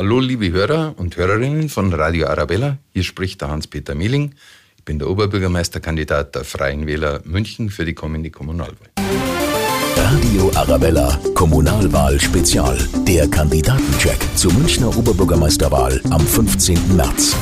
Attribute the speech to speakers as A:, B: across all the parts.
A: Hallo, liebe Hörer und Hörerinnen von Radio Arabella. Hier spricht der Hans-Peter Mehling. Ich bin der Oberbürgermeisterkandidat der Freien Wähler München für die kommende Kommunalwahl.
B: Radio Arabella, Kommunalwahl Spezial. Der Kandidatencheck zur Münchner Oberbürgermeisterwahl am 15. März.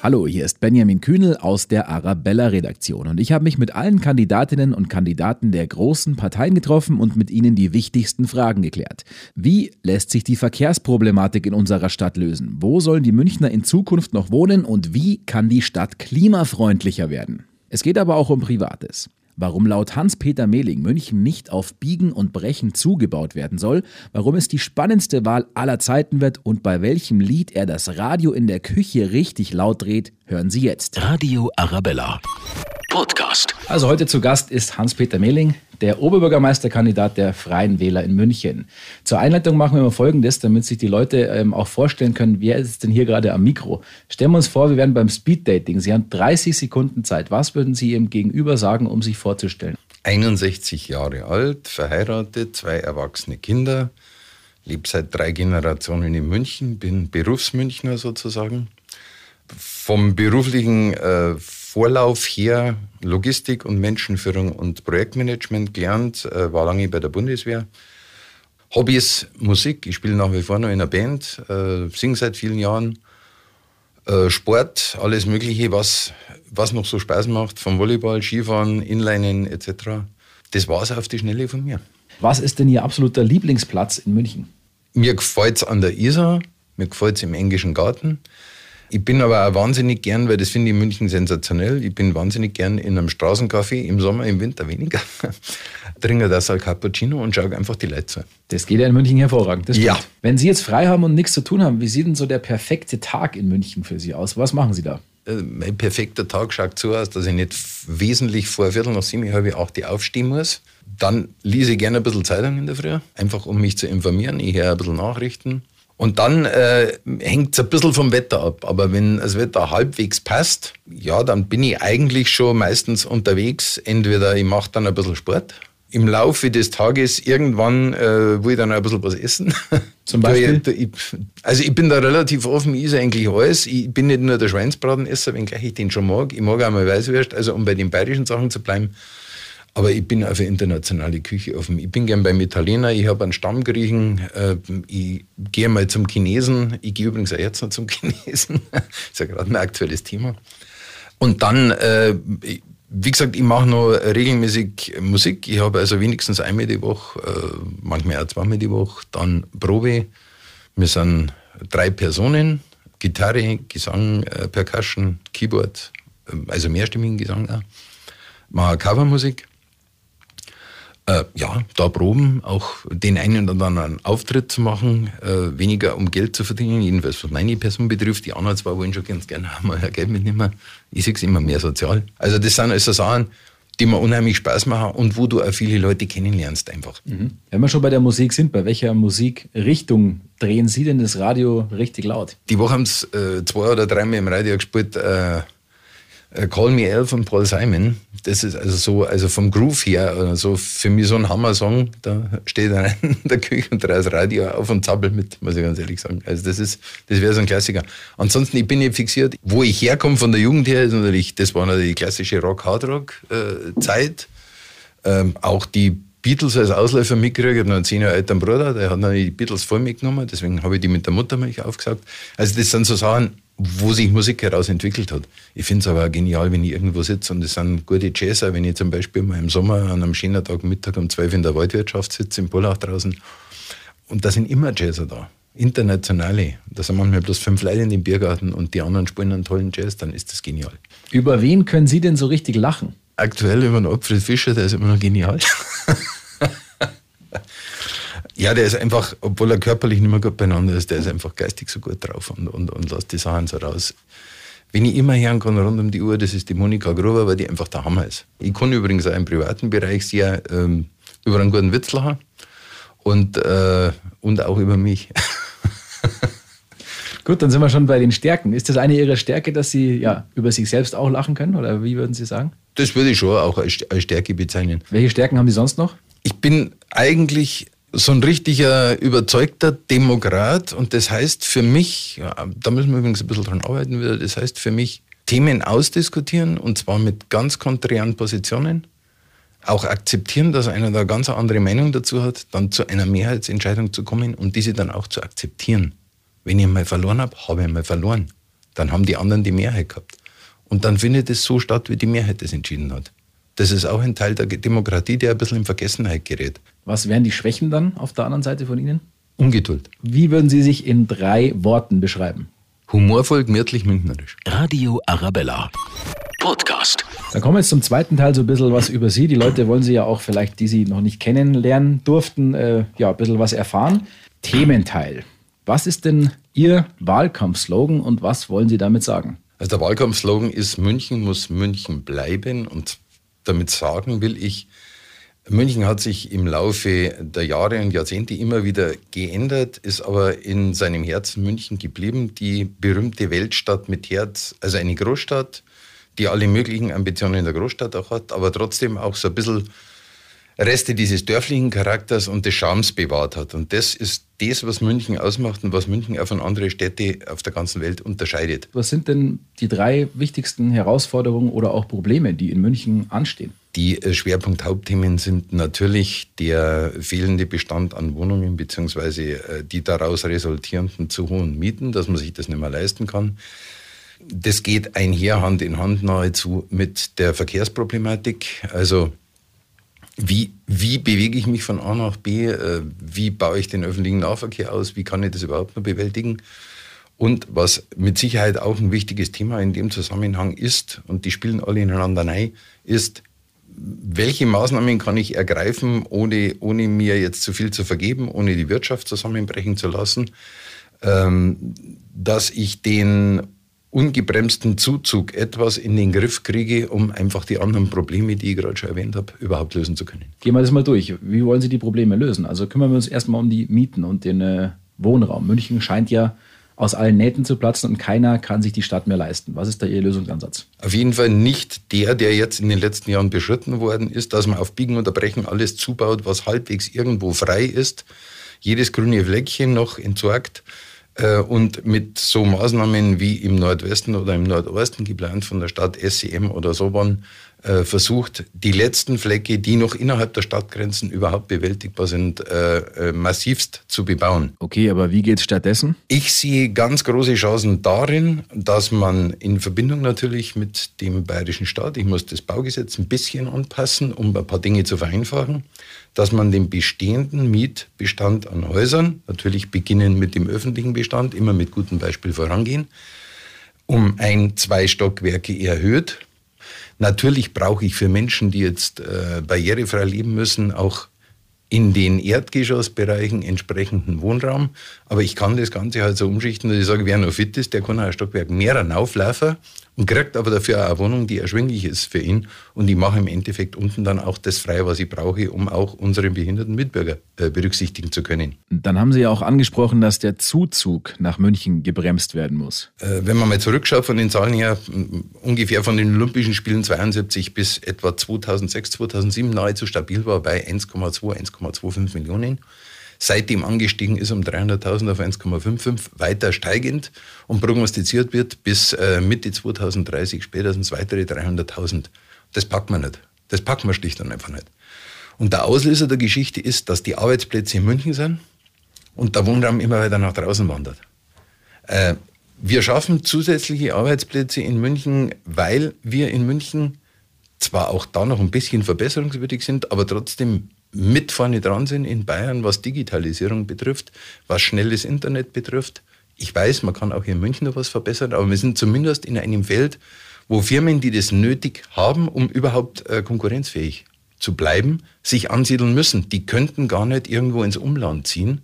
C: Hallo, hier ist Benjamin Kühnel aus der Arabella-Redaktion und ich habe mich mit allen Kandidatinnen und Kandidaten der großen Parteien getroffen und mit ihnen die wichtigsten Fragen geklärt. Wie lässt sich die Verkehrsproblematik in unserer Stadt lösen? Wo sollen die Münchner in Zukunft noch wohnen und wie kann die Stadt klimafreundlicher werden? Es geht aber auch um Privates warum laut Hans-Peter Mehling München nicht auf Biegen und Brechen zugebaut werden soll, warum es die spannendste Wahl aller Zeiten wird und bei welchem Lied er das Radio in der Küche richtig laut dreht, hören Sie jetzt.
B: Radio Arabella. Podcast.
C: Also heute zu Gast ist Hans-Peter Mehling, der Oberbürgermeisterkandidat der Freien Wähler in München. Zur Einleitung machen wir mal Folgendes, damit sich die Leute ähm, auch vorstellen können, wer ist denn hier gerade am Mikro. Stellen wir uns vor, wir wären beim Speeddating. Sie haben 30 Sekunden Zeit. Was würden Sie Ihrem Gegenüber sagen, um sich vorzustellen?
A: 61 Jahre alt, verheiratet, zwei erwachsene Kinder, lebe seit drei Generationen in München, bin Berufsmünchner sozusagen. Vom beruflichen äh, Vorlauf her Logistik und Menschenführung und Projektmanagement gelernt, äh, war lange bei der Bundeswehr. Hobbys, Musik, ich spiele nach wie vor noch in einer Band, äh, singe seit vielen Jahren. Äh, Sport, alles Mögliche, was, was noch so Spaß macht, vom Volleyball, Skifahren, Inlinen etc. Das war es auf die Schnelle von mir.
C: Was ist denn Ihr absoluter Lieblingsplatz in München?
A: Mir gefällt es an der Isar, mir gefällt es im Englischen Garten. Ich bin aber auch wahnsinnig gern, weil das finde ich in München sensationell. Ich bin wahnsinnig gern in einem Straßencafé, im Sommer, im Winter weniger. Trinke das Al Cappuccino und schaue einfach die Leute zu.
C: Das geht ja in München hervorragend.
A: ja.
C: Wenn Sie jetzt frei haben und nichts zu tun haben, wie sieht denn so der perfekte Tag in München für Sie aus? Was machen Sie da?
A: Äh, mein perfekter Tag schaut so aus, dass ich nicht wesentlich vor Viertel nach sieben, halb acht aufstehen muss. Dann lese ich gerne ein bisschen Zeitung in der Früh, einfach um mich zu informieren. Ich höre ein bisschen Nachrichten. Und dann äh, hängt es ein bisschen vom Wetter ab. Aber wenn das Wetter halbwegs passt, ja, dann bin ich eigentlich schon meistens unterwegs. Entweder ich mache dann ein bisschen Sport. Im Laufe des Tages irgendwann äh, will ich dann ein bisschen was essen.
C: Zum Beispiel?
A: also ich bin da relativ offen, ich esse eigentlich alles. Ich bin nicht nur der Schweinsbratenesser, wenngleich ich den schon mag. Ich mag auch mal Weißwürst. Also um bei den bayerischen Sachen zu bleiben, aber ich bin auch für internationale Küche offen. Ich bin gern beim Italiener, ich habe einen Stammgriechen, äh, ich gehe mal zum Chinesen. Ich gehe übrigens auch jetzt noch zum Chinesen. das ist ja gerade ein aktuelles Thema. Und dann, äh, wie gesagt, ich mache noch regelmäßig Musik. Ich habe also wenigstens einmal die Woche, äh, manchmal auch zweimal die Woche, dann Probe. Wir sind drei Personen, Gitarre, Gesang, äh, Percussion, Keyboard, äh, also mehrstimmigen Gesang auch. Mache Covermusik äh, ja, da proben, auch den einen oder anderen Auftritt zu machen, äh, weniger um Geld zu verdienen, jedenfalls was meine Person betrifft. Die anderen zwar wollen schon ganz gerne mal Geld mitnehmen. Ich sehe es immer mehr sozial. Also das sind also Sachen, die mir unheimlich Spaß machen und wo du auch viele Leute kennenlernst einfach.
C: Mhm. Wenn wir schon bei der Musik sind, bei welcher Musikrichtung drehen Sie denn das Radio richtig laut?
A: Die Woche haben es äh, zwei oder dreimal im Radio gespielt, äh, Call Me Al von Paul Simon. Das ist also so, also vom Groove her, also für mich so ein Hammer-Song. Da steht einer in der Küche und dreht das Radio auf und zappelt mit, muss ich ganz ehrlich sagen. Also das ist, das wäre so ein Klassiker. Ansonsten, ich bin nicht fixiert. Wo ich herkomme von der Jugend her, ist natürlich, das war natürlich die klassische Rock-Hard-Rock-Zeit. Ähm, auch die Beatles als Ausläufer mitgekriegt. Ich habe noch einen zehn Jahre älteren Bruder, der hat die Beatles voll mitgenommen, deswegen habe ich die mit der Muttermilch aufgesagt. Also das sind so Sachen, wo sich Musik heraus entwickelt hat. Ich finde es aber auch genial, wenn ich irgendwo sitze und es sind gute Jazzer, wenn ich zum Beispiel mal im Sommer an einem schönen Tag Mittag um 12 in der Waldwirtschaft sitze, im Polach draußen. Und da sind immer Jazzer da. Internationale. Da sind manchmal bloß fünf Leute in dem Biergarten und die anderen spielen einen tollen Jazz, dann ist das genial.
C: Über wen können Sie denn so richtig lachen?
A: Aktuell über den Alfred Fischer, der ist immer noch genial. Ja, der ist einfach, obwohl er körperlich nicht mehr gut beieinander ist, der ist einfach geistig so gut drauf und, und, und lässt die Sachen so raus. Wenn ich immer hören kann rund um die Uhr, das ist die Monika Gruber, weil die einfach der Hammer ist. Ich kann übrigens auch im privaten Bereich sehr ähm, über einen guten Witz lachen und, äh, und auch über mich.
C: Gut, dann sind wir schon bei den Stärken. Ist das eine Ihrer Stärke, dass Sie ja, über sich selbst auch lachen können? Oder wie würden Sie sagen?
A: Das würde ich schon auch als Stärke bezeichnen.
C: Welche Stärken haben Sie sonst noch?
A: Ich bin eigentlich so ein richtiger überzeugter Demokrat und das heißt für mich, ja, da müssen wir übrigens ein bisschen dran arbeiten wieder, das heißt für mich Themen ausdiskutieren und zwar mit ganz konträren Positionen, auch akzeptieren, dass einer da ganz andere Meinung dazu hat, dann zu einer Mehrheitsentscheidung zu kommen und diese dann auch zu akzeptieren. Wenn ich mal verloren habe, habe ich mal verloren. Dann haben die anderen die Mehrheit gehabt. Und dann findet es so statt, wie die Mehrheit das entschieden hat. Das ist auch ein Teil der Demokratie, der ein bisschen in Vergessenheit gerät.
C: Was wären die Schwächen dann auf der anderen Seite von Ihnen?
A: Ungeduld.
C: Wie würden Sie sich in drei Worten beschreiben?
A: Humorvoll, gemütlich, münchnerisch.
B: Radio Arabella. Podcast.
C: Dann kommen wir jetzt zum zweiten Teil so ein bisschen was über Sie. Die Leute wollen Sie ja auch vielleicht, die Sie noch nicht kennenlernen durften, äh, ja, ein bisschen was erfahren. Thementeil. Was ist denn Ihr Wahlkampfslogan und was wollen Sie damit sagen?
A: Also der Wahlkampfslogan ist München muss München bleiben und damit sagen will ich, München hat sich im Laufe der Jahre und Jahrzehnte immer wieder geändert, ist aber in seinem Herzen München geblieben. Die berühmte Weltstadt mit Herz, also eine Großstadt, die alle möglichen Ambitionen in der Großstadt auch hat, aber trotzdem auch so ein bisschen Reste dieses dörflichen Charakters und des Charmes bewahrt hat. Und das ist das, was München ausmacht und was München auch von anderen Städten auf der ganzen Welt unterscheidet.
C: Was sind denn die drei wichtigsten Herausforderungen oder auch Probleme, die in München anstehen?
A: Die äh, Schwerpunkthauptthemen sind natürlich der fehlende Bestand an Wohnungen beziehungsweise äh, die daraus resultierenden zu hohen Mieten, dass man sich das nicht mehr leisten kann. Das geht einher Hand in Hand nahezu mit der Verkehrsproblematik. Also wie, wie bewege ich mich von A nach B? Äh, wie baue ich den öffentlichen Nahverkehr aus? Wie kann ich das überhaupt noch bewältigen? Und was mit Sicherheit auch ein wichtiges Thema in dem Zusammenhang ist, und die spielen alle ineinander rein, ist, welche Maßnahmen kann ich ergreifen, ohne, ohne mir jetzt zu viel zu vergeben, ohne die Wirtschaft zusammenbrechen zu lassen, ähm, dass ich den ungebremsten Zuzug etwas in den Griff kriege, um einfach die anderen Probleme, die ich gerade schon erwähnt habe, überhaupt lösen zu können.
C: Gehen wir das mal durch. Wie wollen Sie die Probleme lösen? Also kümmern wir uns erstmal um die Mieten und den äh, Wohnraum. München scheint ja aus allen Nähten zu platzen und keiner kann sich die Stadt mehr leisten. Was ist da Ihr Lösungsansatz?
A: Auf jeden Fall nicht der, der jetzt in den letzten Jahren beschritten worden ist, dass man auf Biegen und Brechen alles zubaut, was halbwegs irgendwo frei ist, jedes grüne Fleckchen noch entsorgt und mit so Maßnahmen wie im Nordwesten oder im Nordosten geplant von der Stadt SEM oder Soban äh, versucht, die letzten Flecke, die noch innerhalb der Stadtgrenzen überhaupt bewältigbar sind, äh, massivst zu bebauen.
C: Okay, aber wie geht es stattdessen?
A: Ich sehe ganz große Chancen darin, dass man in Verbindung natürlich mit dem bayerischen Staat, ich muss das Baugesetz ein bisschen anpassen, um ein paar Dinge zu vereinfachen, dass man den bestehenden Mietbestand an Häusern, natürlich beginnen mit dem öffentlichen Bestand, immer mit gutem Beispiel vorangehen, um ein, zwei Stockwerke erhöht. Natürlich brauche ich für Menschen, die jetzt äh, barrierefrei leben müssen, auch in den Erdgeschossbereichen entsprechenden Wohnraum. Aber ich kann das Ganze halt so umschichten, dass ich sage, wer noch fit ist, der kann auch ein Stockwerk mehr rauflaufen und kriegt aber dafür auch eine Wohnung, die erschwinglich ist für ihn. Und ich mache im Endeffekt unten dann auch das frei, was ich brauche, um auch unsere behinderten Mitbürger äh, berücksichtigen zu können.
C: Dann haben Sie ja auch angesprochen, dass der Zuzug nach München gebremst werden muss.
A: Äh, wenn man mal zurückschaut von den Zahlen her, ungefähr von den Olympischen Spielen 72 bis etwa 2006, 2007 nahezu stabil war bei 1,2, 1,25 Millionen seitdem angestiegen ist um 300.000 auf 1,55, weiter steigend und prognostiziert wird bis äh, Mitte 2030 spätestens weitere 300.000. Das packt man nicht. Das packt man schlicht und einfach nicht. Und der Auslöser der Geschichte ist, dass die Arbeitsplätze in München sind und der Wohnraum immer weiter nach draußen wandert. Äh, wir schaffen zusätzliche Arbeitsplätze in München, weil wir in München zwar auch da noch ein bisschen verbesserungswürdig sind, aber trotzdem mit vorne dran sind in Bayern, was Digitalisierung betrifft, was schnelles Internet betrifft. Ich weiß, man kann auch hier in München noch was verbessern, aber wir sind zumindest in einem Feld, wo Firmen, die das nötig haben, um überhaupt äh, konkurrenzfähig zu bleiben, sich ansiedeln müssen. Die könnten gar nicht irgendwo ins Umland ziehen,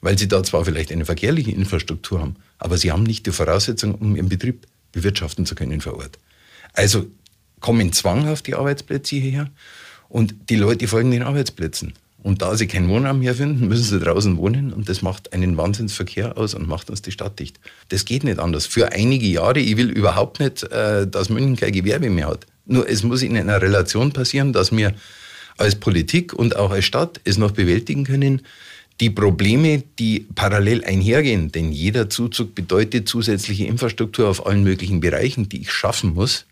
A: weil sie da zwar vielleicht eine verkehrliche Infrastruktur haben, aber sie haben nicht die Voraussetzung, um ihren Betrieb bewirtschaften zu können vor Ort. Also kommen zwanghaft die Arbeitsplätze hierher und die Leute folgen den Arbeitsplätzen. Und da sie keinen Wohnraum mehr finden, müssen sie draußen wohnen und das macht einen Wahnsinnsverkehr aus und macht uns die Stadt dicht. Das geht nicht anders. Für einige Jahre, ich will überhaupt nicht, äh, dass München kein Gewerbe mehr hat. Nur es muss in einer Relation passieren, dass wir als Politik und auch als Stadt es noch bewältigen können, die Probleme, die parallel einhergehen, denn jeder Zuzug bedeutet zusätzliche Infrastruktur auf allen möglichen Bereichen, die ich schaffen muss,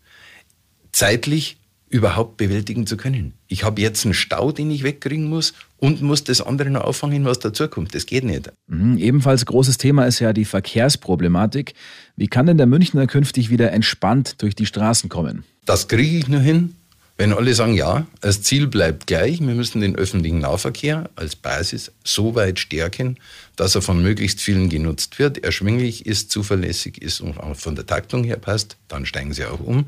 A: zeitlich überhaupt bewältigen zu können. Ich habe jetzt einen Stau, den ich wegkriegen muss und muss das andere noch auffangen, was dazukommt. Das geht nicht.
C: Mhm, ebenfalls großes Thema ist ja die Verkehrsproblematik. Wie kann denn der Münchner künftig wieder entspannt durch die Straßen kommen?
A: Das kriege ich nur hin, wenn alle sagen, ja, das Ziel bleibt gleich, wir müssen den öffentlichen Nahverkehr als Basis so weit stärken, dass er von möglichst vielen genutzt wird, erschwinglich ist, zuverlässig ist und auch von der Taktung her passt, dann steigen sie auch um.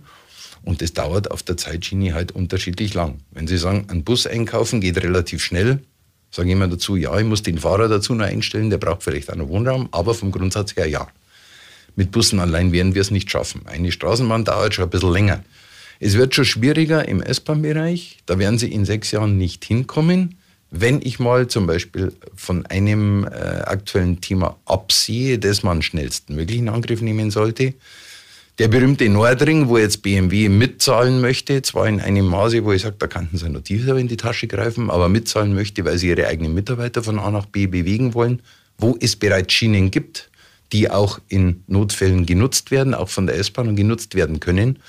A: Und das dauert auf der Zeitschiene halt unterschiedlich lang. Wenn Sie sagen, ein Bus einkaufen geht relativ schnell, sage ich immer dazu, ja, ich muss den Fahrer dazu noch einstellen, der braucht vielleicht auch noch Wohnraum, aber vom Grundsatz her ja. Mit Bussen allein werden wir es nicht schaffen. Eine Straßenbahn dauert schon ein bisschen länger. Es wird schon schwieriger im S-Bahn-Bereich. Da werden Sie in sechs Jahren nicht hinkommen. Wenn ich mal zum Beispiel von einem äh, aktuellen Thema absehe, das man schnellstmöglich in Angriff nehmen sollte, der berühmte Nordring, wo jetzt BMW mitzahlen möchte, zwar in einem Maße, wo ich sage, da könnten sie noch tiefer in die Tasche greifen, aber mitzahlen möchte, weil sie ihre eigenen Mitarbeiter von A nach B bewegen wollen, wo es bereits Schienen gibt, die auch in Notfällen genutzt werden, auch von der S-Bahn und genutzt werden können,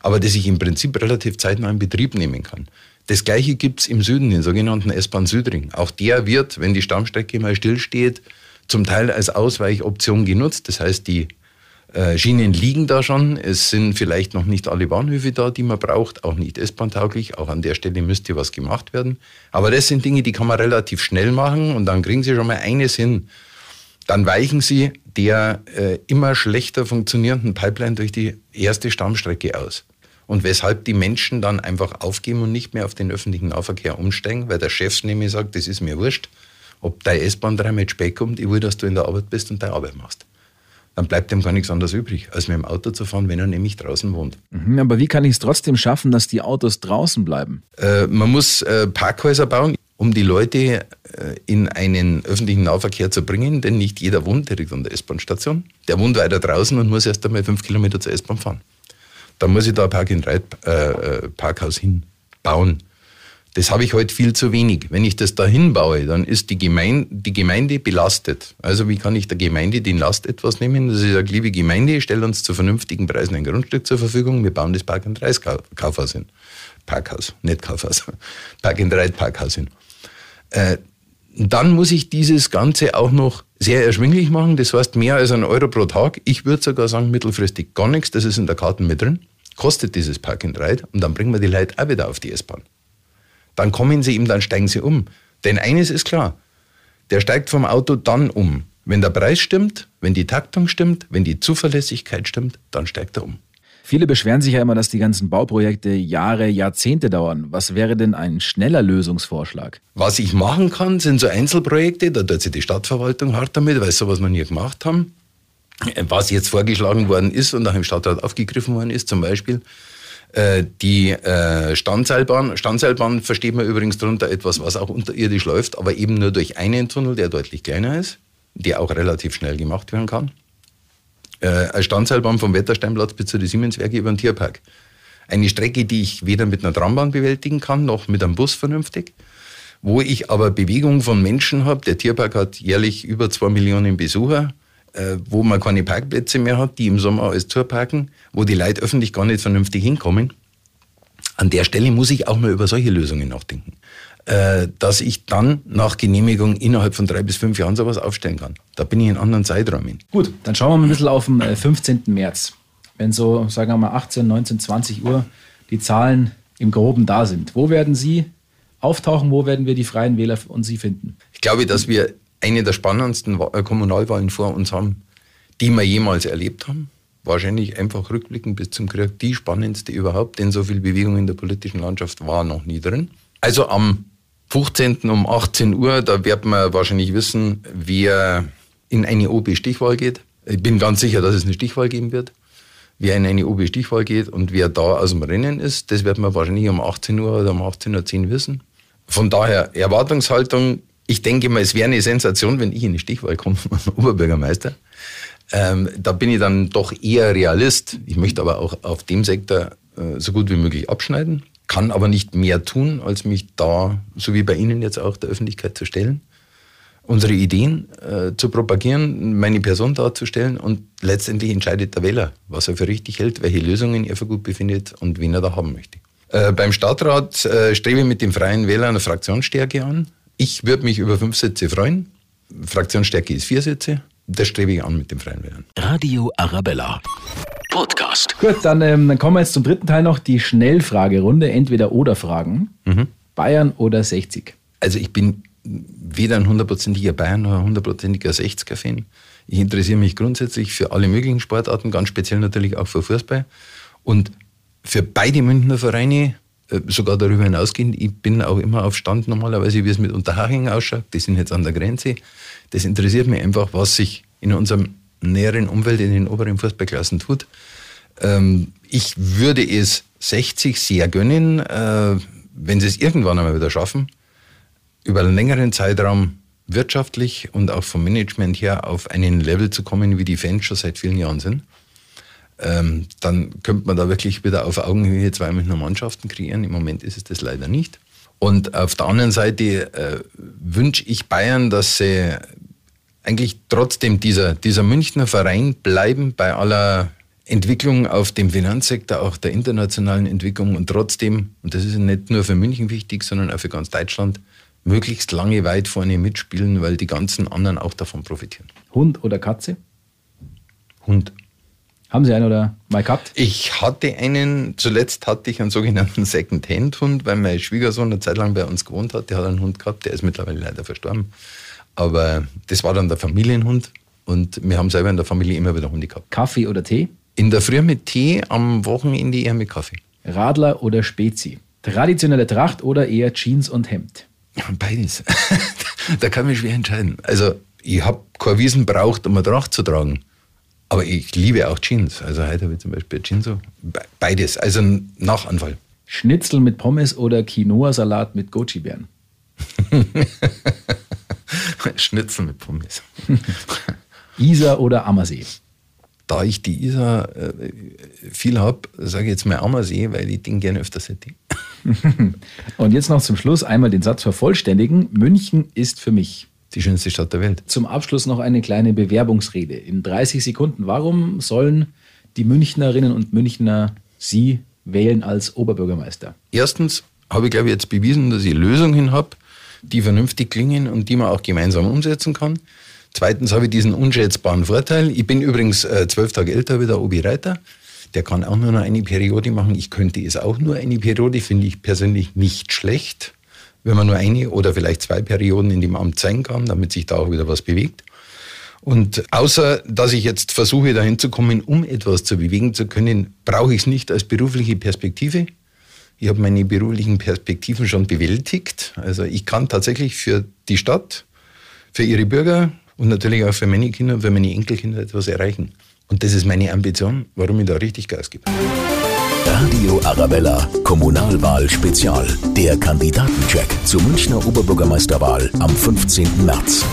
A: aber das ich im Prinzip relativ zeitnah in Betrieb nehmen kann. Das gleiche gibt es im Süden, den sogenannten S-Bahn Südring. Auch der wird, wenn die Stammstrecke mal stillsteht, zum Teil als Ausweichoption genutzt. Das heißt, die Schienen liegen da schon. Es sind vielleicht noch nicht alle Bahnhöfe da, die man braucht, auch nicht S-Bahn-tauglich. Auch an der Stelle müsste was gemacht werden. Aber das sind Dinge, die kann man relativ schnell machen und dann kriegen Sie schon mal eines hin dann weichen sie der äh, immer schlechter funktionierenden Pipeline durch die erste Stammstrecke aus. Und weshalb die Menschen dann einfach aufgeben und nicht mehr auf den öffentlichen Nahverkehr umsteigen, weil der Chef nämlich sagt, das ist mir wurscht, ob deine S-Bahn dreimal spät kommt, ich will, dass du in der Arbeit bist und deine Arbeit machst. Dann bleibt ihm gar nichts anderes übrig, als mit dem Auto zu fahren, wenn er nämlich draußen wohnt.
C: Mhm, aber wie kann ich es trotzdem schaffen, dass die Autos draußen bleiben?
A: Äh, man muss äh, Parkhäuser bauen um die Leute äh, in einen öffentlichen Nahverkehr zu bringen, denn nicht jeder wohnt direkt an der S-Bahn-Station. Der wohnt weiter draußen und muss erst einmal fünf Kilometer zur S-Bahn fahren. Da muss ich da ein Park-and-Ride-Parkhaus äh, äh hinbauen. Das habe ich heute viel zu wenig. Wenn ich das da hinbaue, dann ist die Gemeinde, die Gemeinde belastet. Also wie kann ich der Gemeinde den Last etwas nehmen? Dass ich sage, liebe Gemeinde, stell uns zu vernünftigen Preisen ein Grundstück zur Verfügung, wir bauen das Park-and-Ride-Kaufhaus hin. Parkhaus, nicht Kaufhaus. Park-and-Ride-Parkhaus hin. Äh, dann muss ich dieses Ganze auch noch sehr erschwinglich machen. Das heißt, mehr als ein Euro pro Tag. Ich würde sogar sagen, mittelfristig gar nichts. Das ist in der Karte mit drin. Kostet dieses Park and Ride. Und dann bringen wir die Leute auch wieder auf die S-Bahn. Dann kommen sie ihm, dann steigen sie um. Denn eines ist klar. Der steigt vom Auto dann um. Wenn der Preis stimmt, wenn die Taktung stimmt, wenn die Zuverlässigkeit stimmt, dann steigt er um.
C: Viele beschweren sich ja immer, dass die ganzen Bauprojekte Jahre, Jahrzehnte dauern. Was wäre denn ein schneller Lösungsvorschlag?
A: Was ich machen kann, sind so Einzelprojekte. Da tut sich die Stadtverwaltung hart damit, weil sie sowas noch nie gemacht haben. Was jetzt vorgeschlagen worden ist und auch im Stadtrat aufgegriffen worden ist, zum Beispiel äh, die äh, Standseilbahn. Standseilbahn versteht man übrigens darunter etwas, was auch unterirdisch läuft, aber eben nur durch einen Tunnel, der deutlich kleiner ist, der auch relativ schnell gemacht werden kann äh, eine Standseilbahn vom Wettersteinplatz bis zu den Siemenswerke über den Tierpark. Eine Strecke, die ich weder mit einer Trambahn bewältigen kann, noch mit einem Bus vernünftig, wo ich aber Bewegung von Menschen habe. Der Tierpark hat jährlich über zwei Millionen Besucher, äh, wo man keine Parkplätze mehr hat, die im Sommer alles zuparken, wo die Leute öffentlich gar nicht vernünftig hinkommen. An der Stelle muss ich auch mal über solche Lösungen nachdenken. Äh, dass ich dann nach Genehmigung innerhalb von drei bis fünf Jahren sowas aufstellen kann. Da bin ich in anderen Zeiträumen.
C: Gut, dann schauen wir mal ein bisschen auf den 15. Äh, März. Wenn so, sagen wir mal, 18, 19, 20 Uhr die Zahlen im Groben da sind. Wo werden Sie auftauchen? Wo werden wir die Freien Wähler und Sie finden?
A: Ich glaube, dass wir eine der spannendsten äh, Kommunalwahlen vor uns haben, die wir jemals erlebt haben. Wahrscheinlich einfach rückblickend bis zum Krieg die spannendste überhaupt, denn so viel Bewegung in der politischen Landschaft war noch nie drin. Also am 15. um 18 Uhr, da wird man wahrscheinlich wissen, wer in eine OB-Stichwahl geht. Ich bin ganz sicher, dass es eine Stichwahl geben wird. Wer in eine OB-Stichwahl geht und wer da aus dem Rennen ist, das wird man wahrscheinlich um 18 Uhr oder um 18.10 Uhr wissen. Von daher Erwartungshaltung, ich denke mal, es wäre eine Sensation, wenn ich in die Stichwahl komme, Oberbürgermeister. Ähm, da bin ich dann doch eher Realist. Ich möchte aber auch auf dem Sektor äh, so gut wie möglich abschneiden kann aber nicht mehr tun, als mich da, so wie bei Ihnen jetzt auch, der Öffentlichkeit zu stellen, unsere Ideen äh, zu propagieren, meine Person darzustellen und letztendlich entscheidet der Wähler, was er für richtig hält, welche Lösungen er für gut befindet und wen er da haben möchte. Äh, beim Stadtrat äh, strebe ich mit den Freien Wählern eine Fraktionsstärke an. Ich würde mich über fünf Sitze freuen. Fraktionsstärke ist vier Sitze. Das strebe ich an mit den Freien Wählern.
B: Radio Arabella. Podcast.
C: Gut, dann, ähm, dann kommen wir jetzt zum dritten Teil noch, die Schnellfragerunde, entweder oder Fragen.
A: Mhm.
C: Bayern oder 60?
A: Also ich bin weder ein hundertprozentiger Bayern noch ein hundertprozentiger 60er-Fan. Ich interessiere mich grundsätzlich für alle möglichen Sportarten, ganz speziell natürlich auch für Fußball. Und für beide Münchner Vereine, sogar darüber hinausgehend, ich bin auch immer auf Stand normalerweise, wie es mit Unterhaching ausschaut. Die sind jetzt an der Grenze. Das interessiert mich einfach, was sich in unserem näheren Umwelt in den oberen Fußballklassen tut. Ähm, ich würde es 60 sehr gönnen, äh, wenn sie es irgendwann einmal wieder schaffen, über einen längeren Zeitraum wirtschaftlich und auch vom Management her auf einen Level zu kommen, wie die Fans schon seit vielen Jahren sind. Ähm, dann könnte man da wirklich wieder auf Augenhöhe zwei Münchner Mannschaften kreieren. Im Moment ist es das leider nicht. Und auf der anderen Seite äh, wünsche ich Bayern, dass sie eigentlich trotzdem dieser, dieser Münchner Verein bleiben bei aller Entwicklung auf dem Finanzsektor, auch der internationalen Entwicklung und trotzdem, und das ist nicht nur für München wichtig, sondern auch für ganz Deutschland, möglichst lange weit vorne mitspielen, weil die ganzen anderen auch davon profitieren.
C: Hund oder Katze?
A: Hund.
C: Haben Sie einen oder mal gehabt?
A: Ich hatte einen, zuletzt hatte ich einen sogenannten Second-Hand-Hund, weil mein Schwiegersohn eine Zeit lang bei uns gewohnt hat. Der hat einen Hund gehabt, der ist mittlerweile leider verstorben. Aber das war dann der Familienhund und wir haben selber in der Familie immer wieder Hunde gehabt.
C: Kaffee oder Tee?
A: In der Früh mit Tee, am Wochenende eher mit Kaffee.
C: Radler oder Spezi? Traditionelle Tracht oder eher Jeans und Hemd?
A: Beides. da kann man schwer entscheiden. Also ich habe keine Wiesen braucht, um eine Tracht zu tragen. Aber ich liebe auch Jeans. Also heute habe ich zum Beispiel Jeans so. Beides. Also nach Anfall.
C: Schnitzel mit Pommes oder Quinoa-Salat mit Goji-Beeren?
A: Schnitzel mit Pommes.
C: Isar oder Ammersee?
A: Da ich die Isar äh, viel habe, sage ich jetzt mal Ammersee, weil ich den gerne öfter hätte.
C: Und jetzt noch zum Schluss einmal den Satz vervollständigen. München ist für mich
A: die schönste Stadt der Welt.
C: Zum Abschluss noch eine kleine Bewerbungsrede in 30 Sekunden. Warum sollen die Münchnerinnen und Münchner Sie wählen als Oberbürgermeister?
A: Erstens habe ich, glaube ich, jetzt bewiesen, dass ich Lösungen habe, die vernünftig klingen und die man auch gemeinsam umsetzen kann. Zweitens habe ich diesen unschätzbaren Vorteil. Ich bin übrigens äh, zwölf Tage älter wie der Obi Reiter. Der kann auch nur noch eine Periode machen. Ich könnte es auch nur eine Periode, finde ich persönlich nicht schlecht, wenn man nur eine oder vielleicht zwei Perioden in dem Amt sein kann, damit sich da auch wieder was bewegt. Und außer, dass ich jetzt versuche, dahin zu kommen, um etwas zu bewegen zu können, brauche ich es nicht als berufliche Perspektive. Ich habe meine beruflichen Perspektiven schon bewältigt. Also ich kann tatsächlich für die Stadt, für ihre Bürger und natürlich auch für meine Kinder und für meine Enkelkinder etwas erreichen. Und das ist meine Ambition, warum ich da richtig Gas gebe.
B: Radio Arabella, Kommunalwahl Spezial. Der Kandidatencheck zur Münchner Oberbürgermeisterwahl am 15. März.